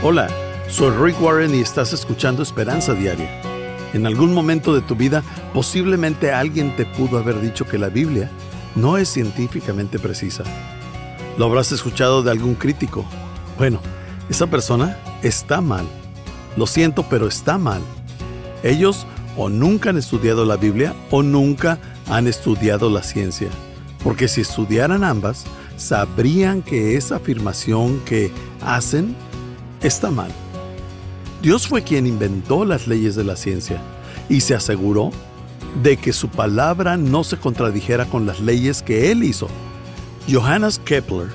Hola, soy Rick Warren y estás escuchando Esperanza Diaria. En algún momento de tu vida, posiblemente alguien te pudo haber dicho que la Biblia no es científicamente precisa. Lo habrás escuchado de algún crítico. Bueno, esa persona está mal. Lo siento, pero está mal. Ellos o nunca han estudiado la Biblia o nunca han estudiado la ciencia. Porque si estudiaran ambas, sabrían que esa afirmación que hacen está mal. Dios fue quien inventó las leyes de la ciencia y se aseguró de que su palabra no se contradijera con las leyes que él hizo. Johannes Kepler,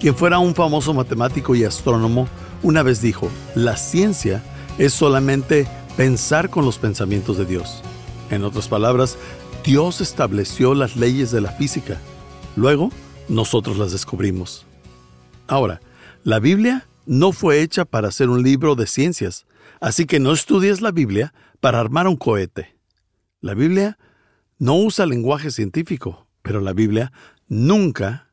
quien fuera un famoso matemático y astrónomo, una vez dijo, la ciencia es solamente pensar con los pensamientos de Dios. En otras palabras, Dios estableció las leyes de la física. Luego, nosotros las descubrimos. Ahora, la Biblia no fue hecha para ser un libro de ciencias, así que no estudies la Biblia para armar un cohete. La Biblia no usa lenguaje científico, pero la Biblia nunca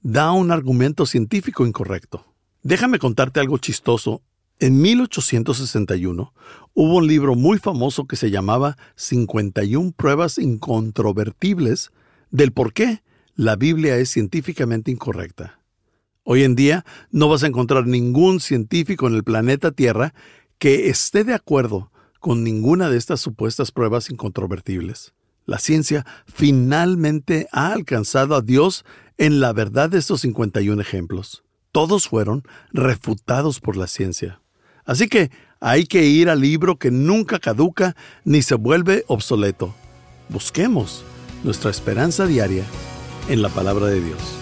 da un argumento científico incorrecto. Déjame contarte algo chistoso. En 1861 hubo un libro muy famoso que se llamaba 51 pruebas incontrovertibles del por qué la Biblia es científicamente incorrecta. Hoy en día no vas a encontrar ningún científico en el planeta Tierra que esté de acuerdo con ninguna de estas supuestas pruebas incontrovertibles. La ciencia finalmente ha alcanzado a Dios en la verdad de estos 51 ejemplos. Todos fueron refutados por la ciencia. Así que hay que ir al libro que nunca caduca ni se vuelve obsoleto. Busquemos nuestra esperanza diaria en la palabra de Dios.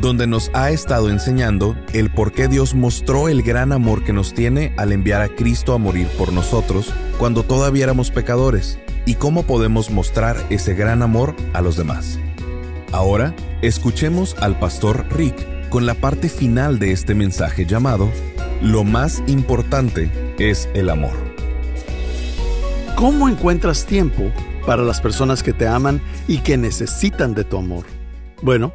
donde nos ha estado enseñando el por qué Dios mostró el gran amor que nos tiene al enviar a Cristo a morir por nosotros cuando todavía éramos pecadores y cómo podemos mostrar ese gran amor a los demás. Ahora, escuchemos al pastor Rick con la parte final de este mensaje llamado Lo más importante es el amor. ¿Cómo encuentras tiempo para las personas que te aman y que necesitan de tu amor? Bueno,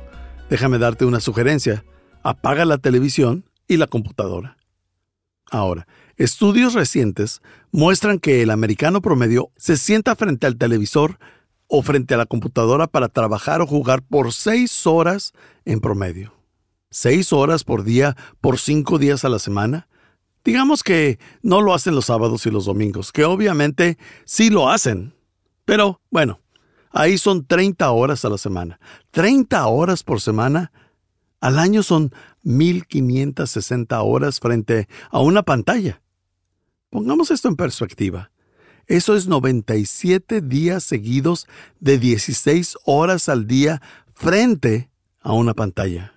Déjame darte una sugerencia. Apaga la televisión y la computadora. Ahora, estudios recientes muestran que el americano promedio se sienta frente al televisor o frente a la computadora para trabajar o jugar por seis horas en promedio. Seis horas por día por cinco días a la semana. Digamos que no lo hacen los sábados y los domingos, que obviamente sí lo hacen. Pero bueno, Ahí son 30 horas a la semana. 30 horas por semana. Al año son 1560 horas frente a una pantalla. Pongamos esto en perspectiva. Eso es 97 días seguidos de 16 horas al día frente a una pantalla.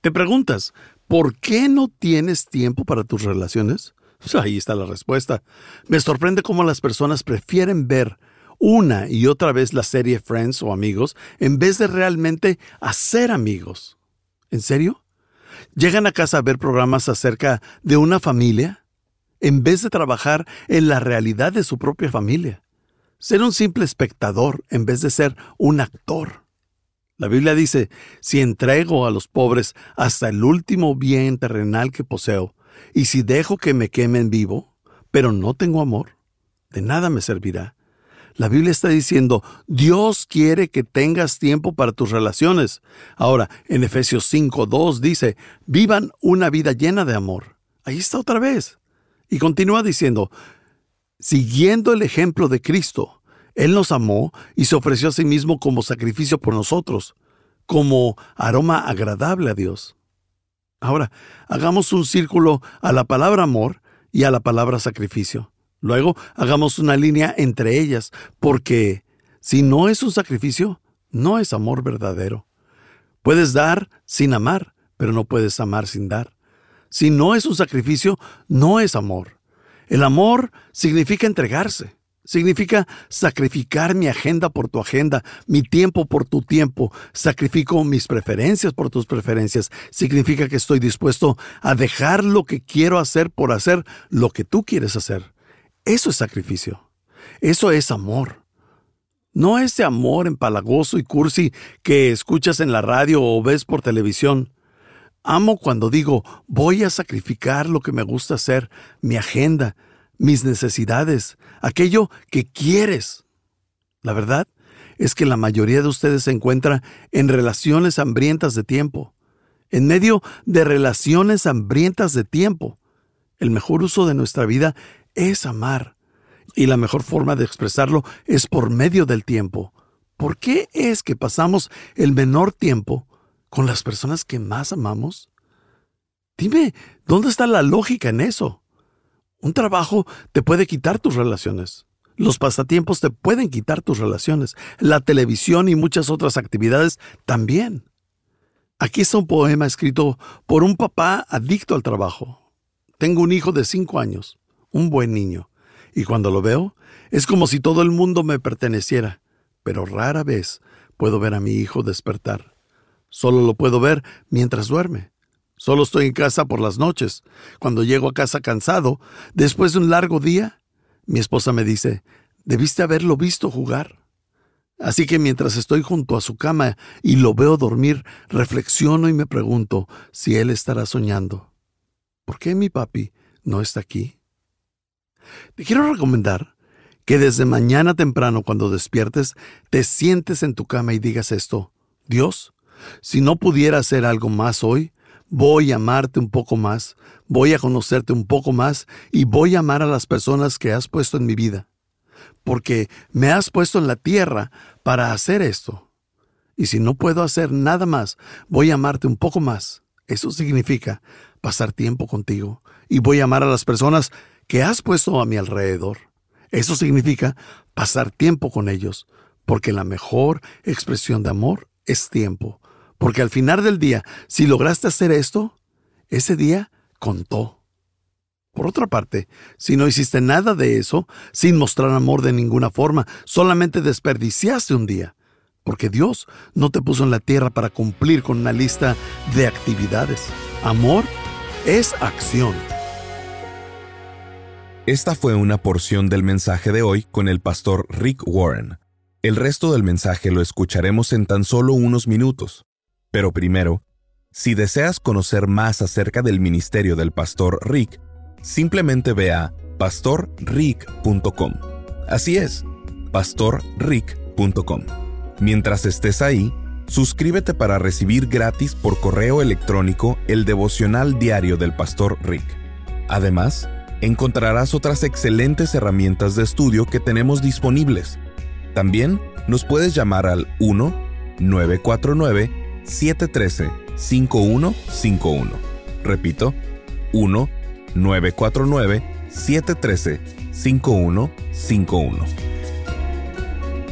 Te preguntas, ¿por qué no tienes tiempo para tus relaciones? Pues ahí está la respuesta. Me sorprende cómo las personas prefieren ver una y otra vez la serie Friends o Amigos en vez de realmente hacer amigos. ¿En serio? ¿Llegan a casa a ver programas acerca de una familia en vez de trabajar en la realidad de su propia familia? Ser un simple espectador en vez de ser un actor. La Biblia dice, si entrego a los pobres hasta el último bien terrenal que poseo, y si dejo que me quemen vivo, pero no tengo amor, de nada me servirá. La Biblia está diciendo, Dios quiere que tengas tiempo para tus relaciones. Ahora, en Efesios 5.2 dice, vivan una vida llena de amor. Ahí está otra vez. Y continúa diciendo, siguiendo el ejemplo de Cristo, Él nos amó y se ofreció a sí mismo como sacrificio por nosotros, como aroma agradable a Dios. Ahora, hagamos un círculo a la palabra amor y a la palabra sacrificio. Luego hagamos una línea entre ellas, porque si no es un sacrificio, no es amor verdadero. Puedes dar sin amar, pero no puedes amar sin dar. Si no es un sacrificio, no es amor. El amor significa entregarse. Significa sacrificar mi agenda por tu agenda, mi tiempo por tu tiempo, sacrifico mis preferencias por tus preferencias. Significa que estoy dispuesto a dejar lo que quiero hacer por hacer lo que tú quieres hacer. Eso es sacrificio. Eso es amor. No ese amor empalagoso y cursi que escuchas en la radio o ves por televisión. Amo cuando digo, voy a sacrificar lo que me gusta hacer, mi agenda, mis necesidades, aquello que quieres. La verdad es que la mayoría de ustedes se encuentra en relaciones hambrientas de tiempo, en medio de relaciones hambrientas de tiempo. El mejor uso de nuestra vida es amar, y la mejor forma de expresarlo es por medio del tiempo. ¿Por qué es que pasamos el menor tiempo con las personas que más amamos? Dime, ¿dónde está la lógica en eso? Un trabajo te puede quitar tus relaciones. Los pasatiempos te pueden quitar tus relaciones. La televisión y muchas otras actividades también. Aquí está un poema escrito por un papá adicto al trabajo. Tengo un hijo de cinco años, un buen niño, y cuando lo veo es como si todo el mundo me perteneciera, pero rara vez puedo ver a mi hijo despertar. Solo lo puedo ver mientras duerme. Solo estoy en casa por las noches. Cuando llego a casa cansado, después de un largo día, mi esposa me dice, debiste haberlo visto jugar. Así que mientras estoy junto a su cama y lo veo dormir, reflexiono y me pregunto si él estará soñando. ¿Por qué mi papi no está aquí? Te quiero recomendar que desde mañana temprano cuando despiertes, te sientes en tu cama y digas esto, Dios, si no pudiera hacer algo más hoy, voy a amarte un poco más, voy a conocerte un poco más y voy a amar a las personas que has puesto en mi vida. Porque me has puesto en la tierra para hacer esto. Y si no puedo hacer nada más, voy a amarte un poco más. Eso significa pasar tiempo contigo. Y voy a amar a las personas que has puesto a mi alrededor. Eso significa pasar tiempo con ellos. Porque la mejor expresión de amor es tiempo. Porque al final del día, si lograste hacer esto, ese día contó. Por otra parte, si no hiciste nada de eso, sin mostrar amor de ninguna forma, solamente desperdiciaste un día, porque Dios no te puso en la tierra para cumplir con una lista de actividades. Amor es acción. Esta fue una porción del mensaje de hoy con el pastor Rick Warren. El resto del mensaje lo escucharemos en tan solo unos minutos. Pero primero, si deseas conocer más acerca del ministerio del pastor Rick, simplemente ve a pastorrick.com. Así es, pastorrick.com. Mientras estés ahí, suscríbete para recibir gratis por correo electrónico el devocional diario del pastor Rick. Además, encontrarás otras excelentes herramientas de estudio que tenemos disponibles. También nos puedes llamar al 1 949 713-5151. Repito, 1-949-713-5151.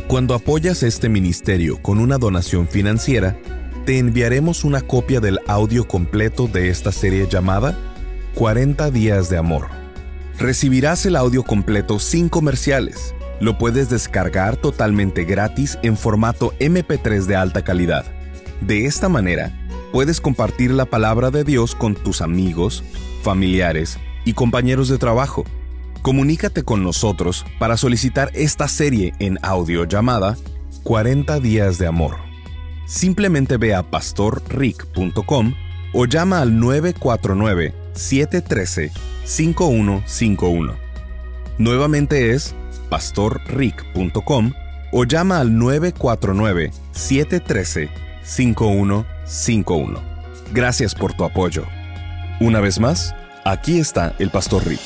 Cuando apoyas este ministerio con una donación financiera, te enviaremos una copia del audio completo de esta serie llamada 40 días de amor. Recibirás el audio completo sin comerciales. Lo puedes descargar totalmente gratis en formato MP3 de alta calidad de esta manera, puedes compartir la palabra de Dios con tus amigos, familiares y compañeros de trabajo. Comunícate con nosotros para solicitar esta serie en audio llamada 40 días de amor. Simplemente ve a pastorrick.com o llama al 949-713-5151. Nuevamente es pastorrick.com o llama al 949 713 5151. Gracias por tu apoyo. Una vez más, aquí está el Pastor Rick.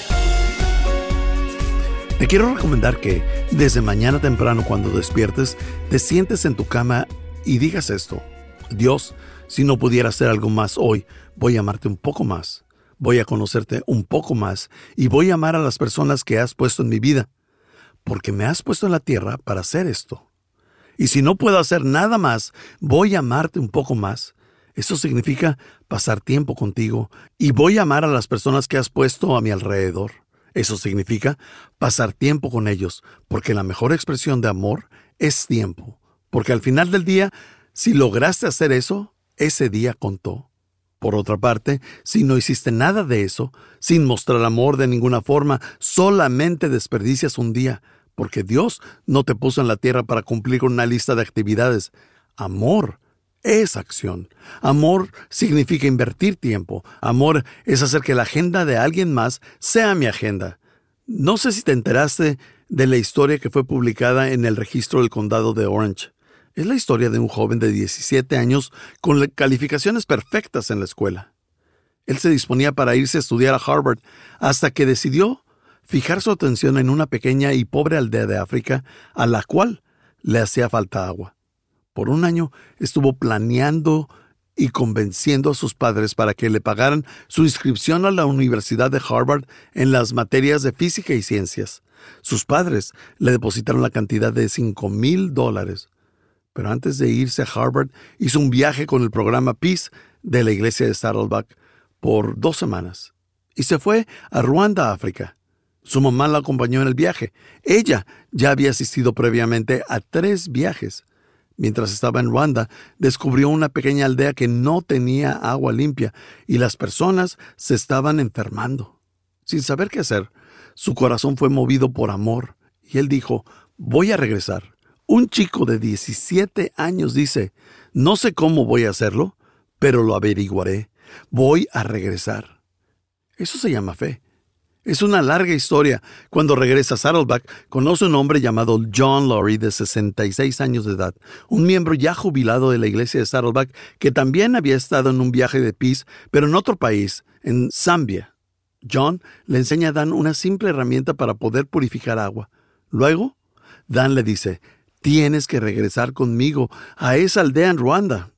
Te quiero recomendar que desde mañana temprano cuando despiertes, te sientes en tu cama y digas esto. Dios, si no pudiera hacer algo más hoy, voy a amarte un poco más, voy a conocerte un poco más y voy a amar a las personas que has puesto en mi vida, porque me has puesto en la tierra para hacer esto. Y si no puedo hacer nada más, voy a amarte un poco más. Eso significa pasar tiempo contigo y voy a amar a las personas que has puesto a mi alrededor. Eso significa pasar tiempo con ellos, porque la mejor expresión de amor es tiempo, porque al final del día, si lograste hacer eso, ese día contó. Por otra parte, si no hiciste nada de eso, sin mostrar amor de ninguna forma, solamente desperdicias un día, porque Dios no te puso en la tierra para cumplir con una lista de actividades. Amor es acción. Amor significa invertir tiempo. Amor es hacer que la agenda de alguien más sea mi agenda. No sé si te enteraste de la historia que fue publicada en el registro del condado de Orange. Es la historia de un joven de 17 años con calificaciones perfectas en la escuela. Él se disponía para irse a estudiar a Harvard hasta que decidió fijar su atención en una pequeña y pobre aldea de África a la cual le hacía falta agua. Por un año estuvo planeando y convenciendo a sus padres para que le pagaran su inscripción a la Universidad de Harvard en las materias de física y ciencias. Sus padres le depositaron la cantidad de cinco mil dólares pero antes de irse a Harvard hizo un viaje con el programa Peace de la iglesia de Saddleback por dos semanas y se fue a Ruanda, África. Su mamá la acompañó en el viaje. Ella ya había asistido previamente a tres viajes. Mientras estaba en Ruanda, descubrió una pequeña aldea que no tenía agua limpia y las personas se estaban enfermando. Sin saber qué hacer, su corazón fue movido por amor y él dijo, voy a regresar. Un chico de 17 años dice, no sé cómo voy a hacerlo, pero lo averiguaré. Voy a regresar. Eso se llama fe. Es una larga historia. Cuando regresa a Saddleback, conoce un hombre llamado John Laurie, de 66 años de edad, un miembro ya jubilado de la iglesia de Saddleback, que también había estado en un viaje de peace, pero en otro país, en Zambia. John le enseña a Dan una simple herramienta para poder purificar agua. Luego, Dan le dice, Tienes que regresar conmigo a esa aldea en Ruanda.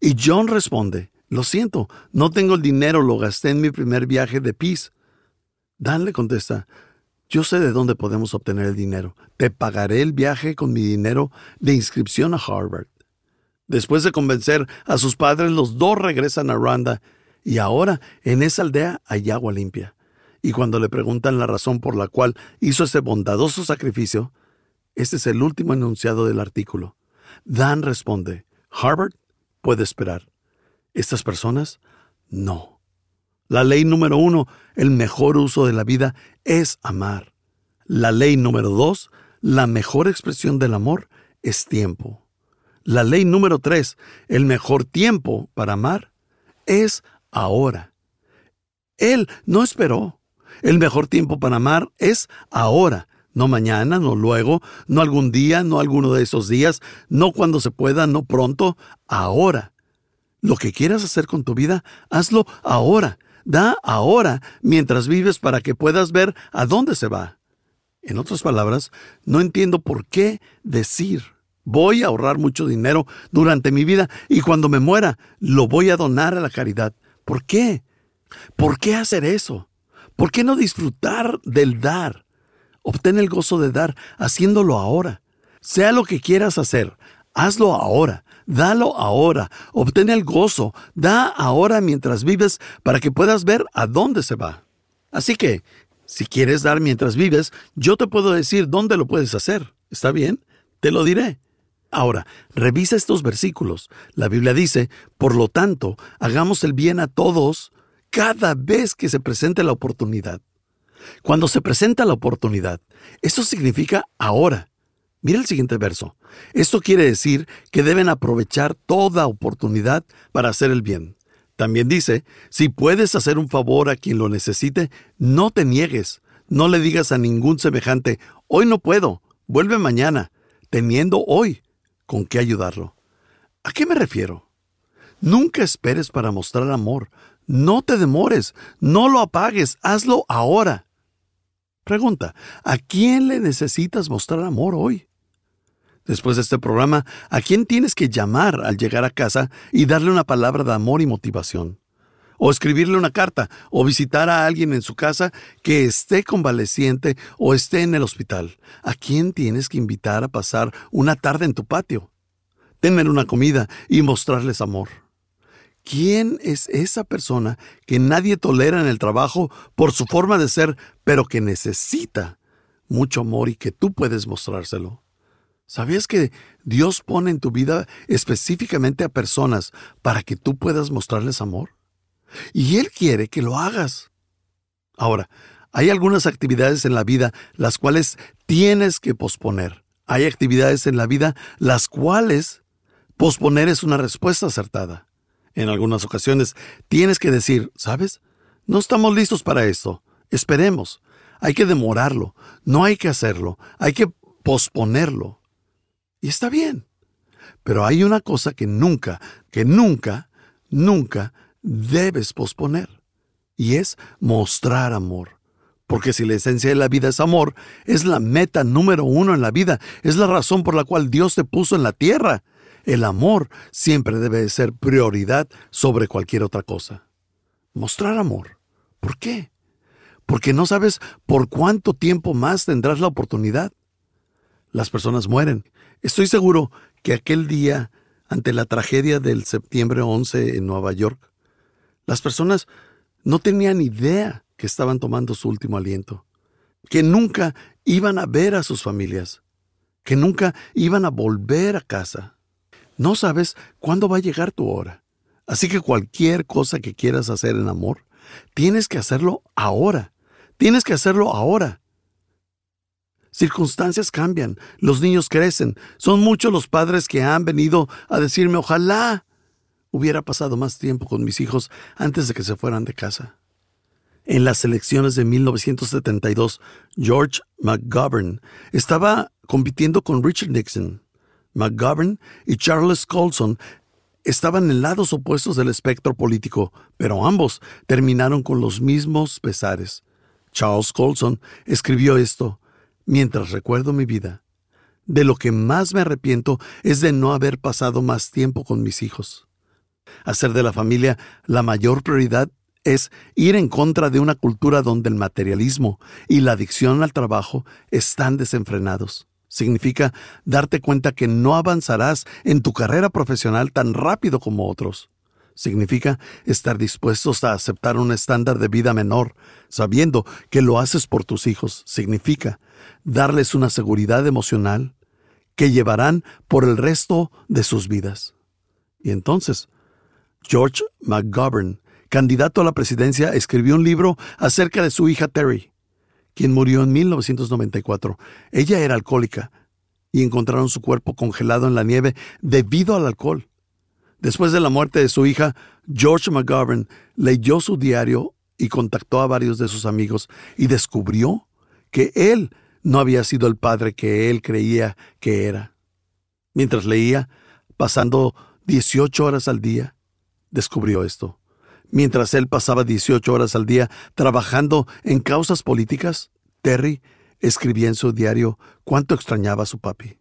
Y John responde, Lo siento, no tengo el dinero, lo gasté en mi primer viaje de Peace. Dan le contesta, Yo sé de dónde podemos obtener el dinero. Te pagaré el viaje con mi dinero de inscripción a Harvard. Después de convencer a sus padres, los dos regresan a Ruanda y ahora en esa aldea hay agua limpia. Y cuando le preguntan la razón por la cual hizo ese bondadoso sacrificio, este es el último enunciado del artículo. Dan responde, Harvard puede esperar. Estas personas, no. La ley número uno, el mejor uso de la vida es amar. La ley número dos, la mejor expresión del amor es tiempo. La ley número tres, el mejor tiempo para amar es ahora. Él no esperó. El mejor tiempo para amar es ahora. No mañana, no luego, no algún día, no alguno de esos días, no cuando se pueda, no pronto, ahora. Lo que quieras hacer con tu vida, hazlo ahora. Da ahora mientras vives para que puedas ver a dónde se va. En otras palabras, no entiendo por qué decir voy a ahorrar mucho dinero durante mi vida y cuando me muera lo voy a donar a la caridad. ¿Por qué? ¿Por qué hacer eso? ¿Por qué no disfrutar del dar? Obtén el gozo de dar haciéndolo ahora. Sea lo que quieras hacer, hazlo ahora. Dalo ahora. Obtén el gozo. Da ahora mientras vives para que puedas ver a dónde se va. Así que, si quieres dar mientras vives, yo te puedo decir dónde lo puedes hacer. ¿Está bien? Te lo diré. Ahora, revisa estos versículos. La Biblia dice, por lo tanto, hagamos el bien a todos cada vez que se presente la oportunidad. Cuando se presenta la oportunidad, eso significa ahora. Mira el siguiente verso. Esto quiere decir que deben aprovechar toda oportunidad para hacer el bien. También dice, si puedes hacer un favor a quien lo necesite, no te niegues. No le digas a ningún semejante, hoy no puedo, vuelve mañana, teniendo hoy con qué ayudarlo. ¿A qué me refiero? Nunca esperes para mostrar amor. No te demores, no lo apagues, hazlo ahora. Pregunta, ¿a quién le necesitas mostrar amor hoy? Después de este programa, ¿a quién tienes que llamar al llegar a casa y darle una palabra de amor y motivación? O escribirle una carta, o visitar a alguien en su casa que esté convaleciente o esté en el hospital. ¿A quién tienes que invitar a pasar una tarde en tu patio? Tener una comida y mostrarles amor. ¿Quién es esa persona que nadie tolera en el trabajo por su forma de ser, pero que necesita mucho amor y que tú puedes mostrárselo? ¿Sabías que Dios pone en tu vida específicamente a personas para que tú puedas mostrarles amor? Y Él quiere que lo hagas. Ahora, hay algunas actividades en la vida las cuales tienes que posponer. Hay actividades en la vida las cuales posponer es una respuesta acertada. En algunas ocasiones tienes que decir, ¿sabes? No estamos listos para esto. Esperemos. Hay que demorarlo. No hay que hacerlo. Hay que posponerlo. Y está bien. Pero hay una cosa que nunca, que nunca, nunca debes posponer. Y es mostrar amor. Porque si la esencia de la vida es amor, es la meta número uno en la vida, es la razón por la cual Dios te puso en la tierra. El amor siempre debe ser prioridad sobre cualquier otra cosa. Mostrar amor. ¿Por qué? Porque no sabes por cuánto tiempo más tendrás la oportunidad. Las personas mueren. Estoy seguro que aquel día, ante la tragedia del septiembre 11 en Nueva York, las personas no tenían idea que estaban tomando su último aliento, que nunca iban a ver a sus familias, que nunca iban a volver a casa. No sabes cuándo va a llegar tu hora. Así que cualquier cosa que quieras hacer en amor, tienes que hacerlo ahora. Tienes que hacerlo ahora. Circunstancias cambian, los niños crecen, son muchos los padres que han venido a decirme ojalá hubiera pasado más tiempo con mis hijos antes de que se fueran de casa. En las elecciones de 1972, George McGovern estaba compitiendo con Richard Nixon. McGovern y Charles Colson estaban en lados opuestos del espectro político, pero ambos terminaron con los mismos pesares. Charles Colson escribió esto, mientras recuerdo mi vida. De lo que más me arrepiento es de no haber pasado más tiempo con mis hijos. Hacer de la familia la mayor prioridad es ir en contra de una cultura donde el materialismo y la adicción al trabajo están desenfrenados. Significa darte cuenta que no avanzarás en tu carrera profesional tan rápido como otros. Significa estar dispuestos a aceptar un estándar de vida menor, sabiendo que lo haces por tus hijos. Significa darles una seguridad emocional que llevarán por el resto de sus vidas. Y entonces, George McGovern candidato a la presidencia, escribió un libro acerca de su hija Terry, quien murió en 1994. Ella era alcohólica y encontraron su cuerpo congelado en la nieve debido al alcohol. Después de la muerte de su hija, George McGovern leyó su diario y contactó a varios de sus amigos y descubrió que él no había sido el padre que él creía que era. Mientras leía, pasando 18 horas al día, descubrió esto. Mientras él pasaba 18 horas al día trabajando en causas políticas, Terry escribía en su diario cuánto extrañaba a su papi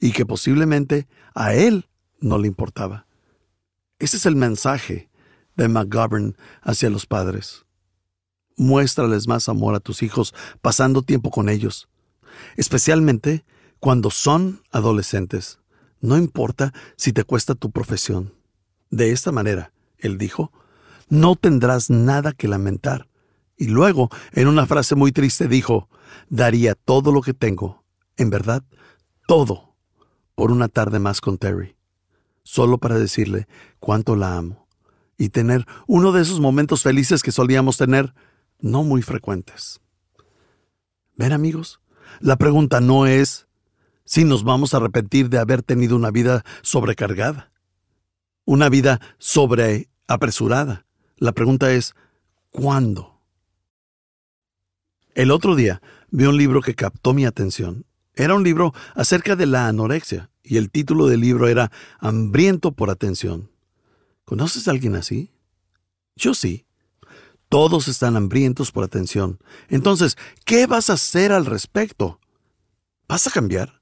y que posiblemente a él no le importaba. Ese es el mensaje de McGovern hacia los padres. Muéstrales más amor a tus hijos pasando tiempo con ellos, especialmente cuando son adolescentes. No importa si te cuesta tu profesión. De esta manera, él dijo, no tendrás nada que lamentar. Y luego, en una frase muy triste, dijo, daría todo lo que tengo, en verdad, todo, por una tarde más con Terry, solo para decirle cuánto la amo y tener uno de esos momentos felices que solíamos tener, no muy frecuentes. Ven amigos, la pregunta no es si nos vamos a arrepentir de haber tenido una vida sobrecargada, una vida sobre apresurada, la pregunta es, ¿cuándo? El otro día vi un libro que captó mi atención. Era un libro acerca de la anorexia y el título del libro era Hambriento por atención. ¿Conoces a alguien así? Yo sí. Todos están hambrientos por atención. Entonces, ¿qué vas a hacer al respecto? ¿Vas a cambiar?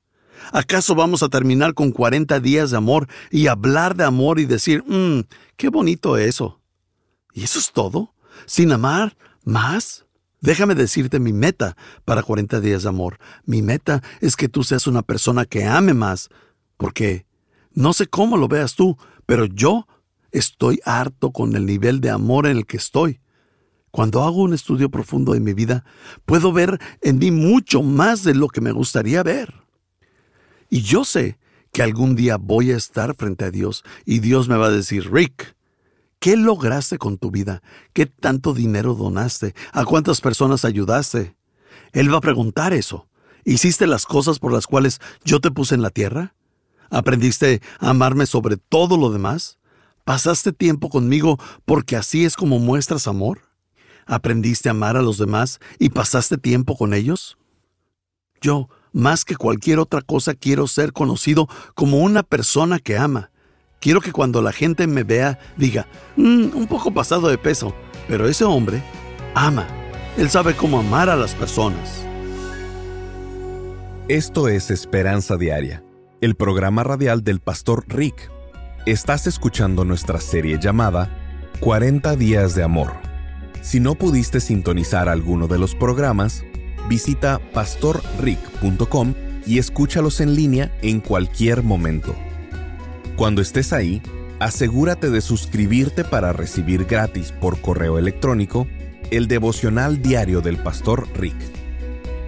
¿Acaso vamos a terminar con 40 días de amor y hablar de amor y decir, mmm, qué bonito eso? ¿Y eso es todo? ¿Sin amar más? Déjame decirte mi meta para 40 días de amor. Mi meta es que tú seas una persona que ame más, porque no sé cómo lo veas tú, pero yo Estoy harto con el nivel de amor en el que estoy. Cuando hago un estudio profundo de mi vida, puedo ver en mí mucho más de lo que me gustaría ver. Y yo sé que algún día voy a estar frente a Dios y Dios me va a decir, Rick, ¿qué lograste con tu vida? ¿Qué tanto dinero donaste? ¿A cuántas personas ayudaste? Él va a preguntar eso. ¿Hiciste las cosas por las cuales yo te puse en la tierra? ¿Aprendiste a amarme sobre todo lo demás? ¿Pasaste tiempo conmigo porque así es como muestras amor? ¿Aprendiste a amar a los demás y pasaste tiempo con ellos? Yo, más que cualquier otra cosa, quiero ser conocido como una persona que ama. Quiero que cuando la gente me vea diga, mm, un poco pasado de peso, pero ese hombre ama. Él sabe cómo amar a las personas. Esto es Esperanza Diaria, el programa radial del pastor Rick. Estás escuchando nuestra serie llamada 40 días de amor. Si no pudiste sintonizar alguno de los programas, visita pastorrick.com y escúchalos en línea en cualquier momento. Cuando estés ahí, asegúrate de suscribirte para recibir gratis por correo electrónico el devocional diario del pastor Rick.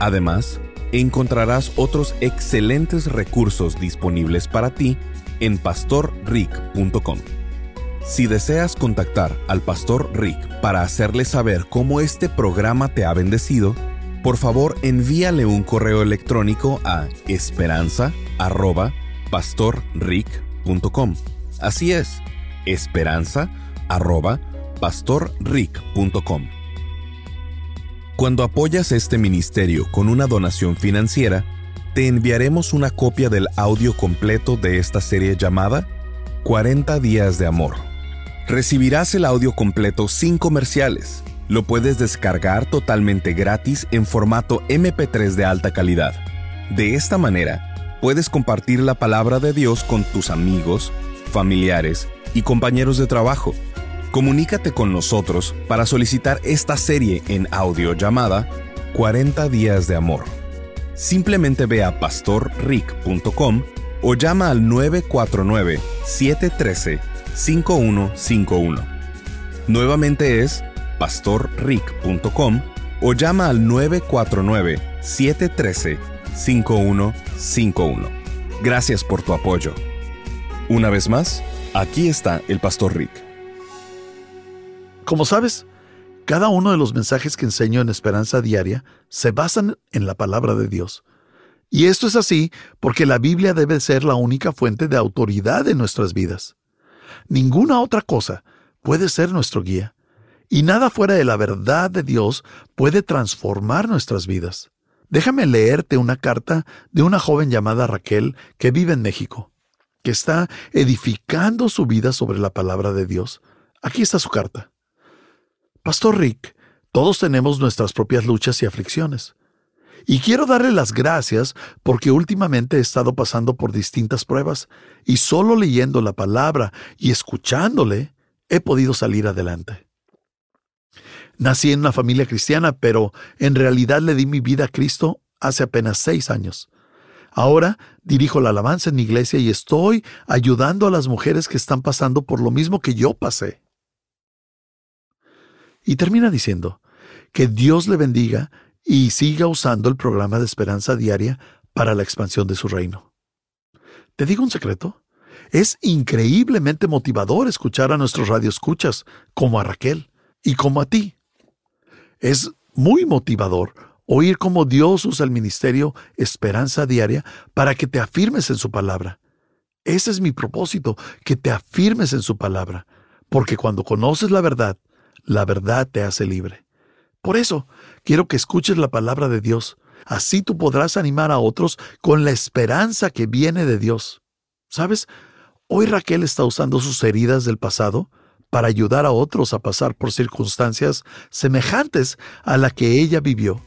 Además, encontrarás otros excelentes recursos disponibles para ti en pastorrick.com. Si deseas contactar al pastor Rick para hacerle saber cómo este programa te ha bendecido, por favor envíale un correo electrónico a esperanza@pastorrick.com. Así es, esperanza@pastorrick.com. Cuando apoyas este ministerio con una donación financiera, te enviaremos una copia del audio completo de esta serie llamada 40 días de amor. Recibirás el audio completo sin comerciales. Lo puedes descargar totalmente gratis en formato MP3 de alta calidad. De esta manera, puedes compartir la palabra de Dios con tus amigos, familiares y compañeros de trabajo Comunícate con nosotros para solicitar esta serie en audio llamada 40 días de amor. Simplemente ve a pastorrick.com o llama al 949-713-5151. Nuevamente es pastorrick.com o llama al 949-713-5151. Gracias por tu apoyo. Una vez más, aquí está el Pastor Rick. Como sabes, cada uno de los mensajes que enseño en Esperanza Diaria se basan en la palabra de Dios. Y esto es así porque la Biblia debe ser la única fuente de autoridad en nuestras vidas. Ninguna otra cosa puede ser nuestro guía. Y nada fuera de la verdad de Dios puede transformar nuestras vidas. Déjame leerte una carta de una joven llamada Raquel que vive en México, que está edificando su vida sobre la palabra de Dios. Aquí está su carta. Pastor Rick, todos tenemos nuestras propias luchas y aflicciones. Y quiero darle las gracias porque últimamente he estado pasando por distintas pruebas y solo leyendo la palabra y escuchándole he podido salir adelante. Nací en una familia cristiana, pero en realidad le di mi vida a Cristo hace apenas seis años. Ahora dirijo la alabanza en mi iglesia y estoy ayudando a las mujeres que están pasando por lo mismo que yo pasé. Y termina diciendo, que Dios le bendiga y siga usando el programa de esperanza diaria para la expansión de su reino. ¿Te digo un secreto? Es increíblemente motivador escuchar a nuestros radioescuchas, como a Raquel y como a ti. Es muy motivador oír cómo Dios usa el ministerio Esperanza Diaria para que te afirmes en su palabra. Ese es mi propósito, que te afirmes en su palabra, porque cuando conoces la verdad, la verdad te hace libre. Por eso, quiero que escuches la palabra de Dios. Así tú podrás animar a otros con la esperanza que viene de Dios. ¿Sabes? Hoy Raquel está usando sus heridas del pasado para ayudar a otros a pasar por circunstancias semejantes a la que ella vivió.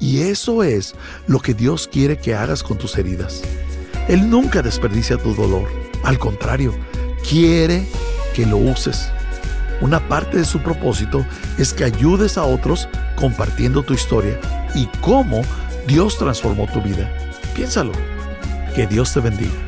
Y eso es lo que Dios quiere que hagas con tus heridas. Él nunca desperdicia tu dolor. Al contrario, quiere que lo uses una parte de su propósito es que ayudes a otros compartiendo tu historia y cómo Dios transformó tu vida. Piénsalo. Que Dios te bendiga.